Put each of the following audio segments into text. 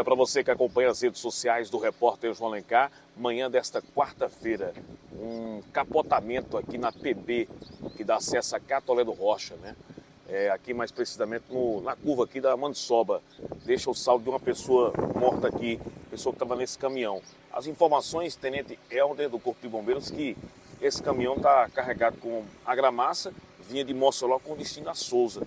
Olha, para você que acompanha as redes sociais do repórter João Lencar, manhã desta quarta-feira, um capotamento aqui na PB, que dá acesso a Catolé do Rocha, né? É, aqui mais precisamente no, na curva aqui da Mansoba. Deixa o saldo de uma pessoa morta aqui, pessoa que estava nesse caminhão. As informações, Tenente Helder do Corpo de Bombeiros, que esse caminhão está carregado com agramaça, vinha de Mossoró com destino a Souza.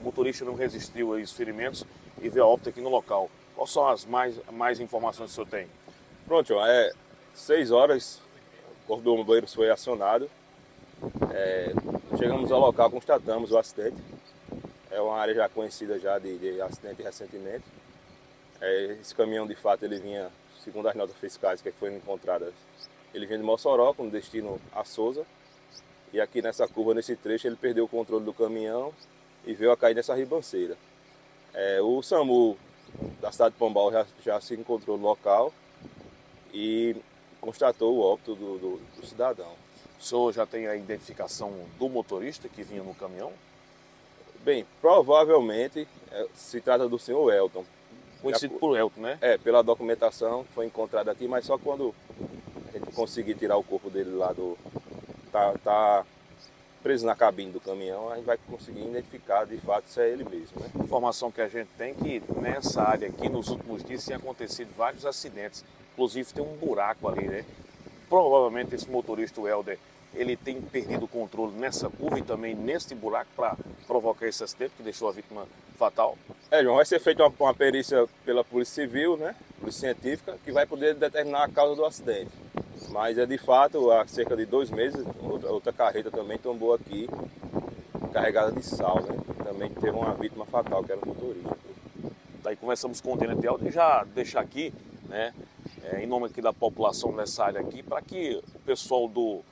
O motorista não resistiu aos ferimentos e veio a óbito aqui no local. Quais são as mais, mais informações que o senhor tem? Pronto, é seis horas, o Corpo de Bombeiros foi acionado. É, chegamos ao local, constatamos o acidente. É uma área já conhecida já de, de acidente recentemente. É, esse caminhão, de fato, ele vinha, segundo as notas fiscais que foram encontradas, ele vinha de Mossoró com destino a Souza. E aqui nessa curva, nesse trecho, ele perdeu o controle do caminhão e veio a cair nessa ribanceira. É, o SAMU da cidade de Pombal já, já se encontrou no local e constatou o óbito do, do, do cidadão. O senhor já tem a identificação do motorista que vinha no caminhão? Bem, provavelmente é, se trata do senhor Elton. Conhecido por Elton, né? É, pela documentação foi encontrada aqui, mas só quando a gente conseguir tirar o corpo dele lá do. tá, tá preso na cabine do caminhão, a gente vai conseguir identificar de fato se é ele mesmo. Né? Informação que a gente tem que nessa área aqui, nos últimos dias, tem acontecido vários acidentes. Inclusive tem um buraco ali, né? Provavelmente esse motorista, o Helder, ele tem perdido o controle nessa curva e também nesse buraco para provocar esse acidente que deixou a vítima fatal? É, João, vai ser feita uma, uma, perícia pela Polícia Civil, né? Polícia Científica, que vai poder determinar a causa do acidente. Mas é de fato, há cerca de dois meses, outra, outra carreta também tombou aqui, carregada de sal, né? Também teve uma vítima fatal, que era o motorista. Daí começamos com o Aldo e já deixar aqui, né, é, em nome aqui da população dessa área aqui, para que o pessoal do,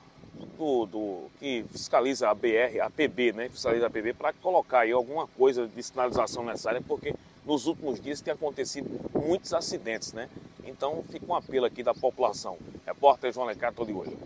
do, do, que fiscaliza a BR, a PB, né, fiscaliza a PB, para colocar aí alguma coisa de sinalização nessa área, porque nos últimos dias tem acontecido muitos acidentes, né? Então fica um apelo aqui da população. Repórter João Lecá, tô de olho.